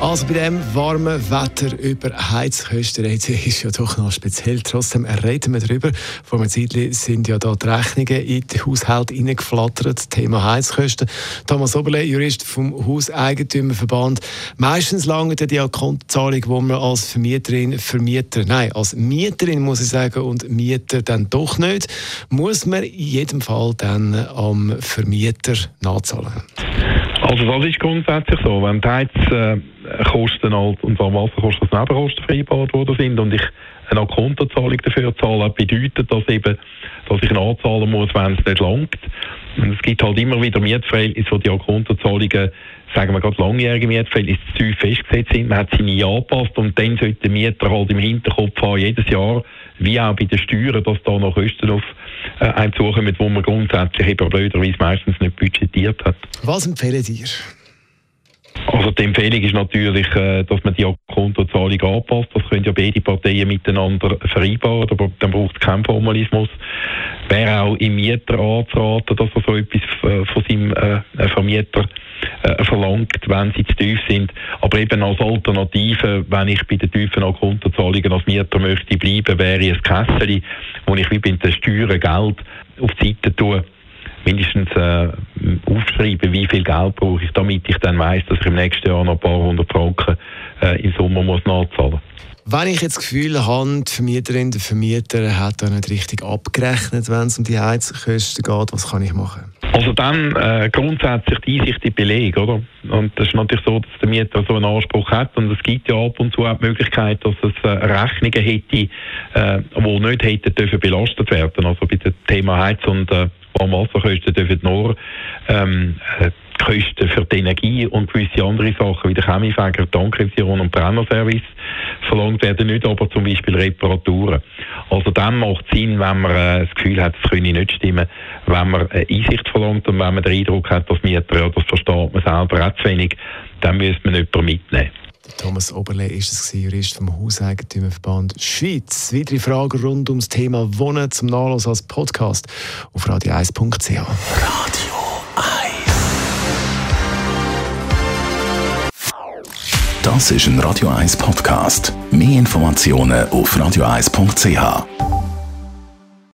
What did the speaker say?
also bei dem warmen Wetter über Heizkosten reden ist ja doch noch speziell. Trotzdem reden wir darüber. Vor einer Zeit sind ja da die Rechnungen in den Haushalt hineingeflattert. Thema Heizkosten. Thomas Oberle, Jurist vom Hauseigentümerverband. Meistens lange die Kontozahlung, wo man als Vermieterin, Vermieter, nein, als Mieterin muss ich sagen und Mieter dann doch nicht, muss man in jedem Fall dann am Vermieter nachzahlen. Also das ist grundsätzlich so. Wenn die Heizkosten halt, und zwar Wasserkosten als Nebenkosten vereinbart worden sind und ich eine Kontozahlung dafür zahle, bedeutet das eben, dass ich nachzahlen muss, wenn es nicht langt. Und es gibt halt immer wieder Mietverhältnisse, wo die Kontozahlungen, sagen wir gerade langjährige Mietverhältnisse, zu tief festgesetzt sind. Man hat sie nie angepasst und dann sollte der Mieter halt im Hinterkopf haben, jedes Jahr, wie auch bei den Steuern, dass da noch Kosten auf äh, einem zukommen, wo man grundsätzlich eben blöderweise meistens nicht budgetiert hat. Was empfehlen Sie? Also die Empfehlung ist natürlich, äh, dass man die Kontozahlung anpasst. Das können ja beide Parteien miteinander vereinbaren, aber dann braucht es keinen Formalismus. Wäre auch im Mieter anzuraten, dass er so etwas äh, von seinem äh, Vermieter verlangt, wenn sie zu tief sind. Aber eben als Alternative, wenn ich bei den tiefen Kontozahlungen als Mieter möchte bleiben, wäre ein Kessel, wo ich wie bei den Steuern Geld auf die Seite tue mindestens äh, aufschreiben, wie viel Geld brauche ich, damit ich dann weiß, dass ich im nächsten Jahr noch ein paar hundert Franken äh, im Sommer muss nachzahlen muss. Wenn ich jetzt das Gefühl habe, die Vermieterin, der Vermieter hat da nicht richtig abgerechnet, wenn es um die Heizkosten geht, was kann ich machen? Also dann äh, grundsätzlich die Einsicht in Beleg, oder? Und das ist natürlich so, dass der Mieter so einen Anspruch hat und es gibt ja ab und zu auch die Möglichkeit, dass es äh, Rechnungen hätte, äh, die nicht hätten dürfen belastet werden. Also bei dem Thema Heiz und äh, Wasserkosten dürfen nur ähm, äh, Kosten für die Energie und gewisse andere Sachen wie der Chemiefäger, Tankrevision und Brennerservice verlangt werden, nicht aber zum Beispiel Reparaturen. Also dann macht es Sinn, wenn man äh, das Gefühl hat, es könne nicht stimmen, wenn man äh, Einsicht verlangt und wenn man den Eindruck hat, dass Mieter, ja, das versteht man selber auch zu wenig, dann müsste man jemanden mitnehmen. Thomas Oberle ist es, Jurist vom Hauseigentümerverband Schweiz. Weitere Fragen rund ums Thema Wohnen zum Nachlass als Podcast auf radio1.ch. Radio 1 Das ist ein Radio 1 Podcast. Mehr Informationen auf radio1.ch.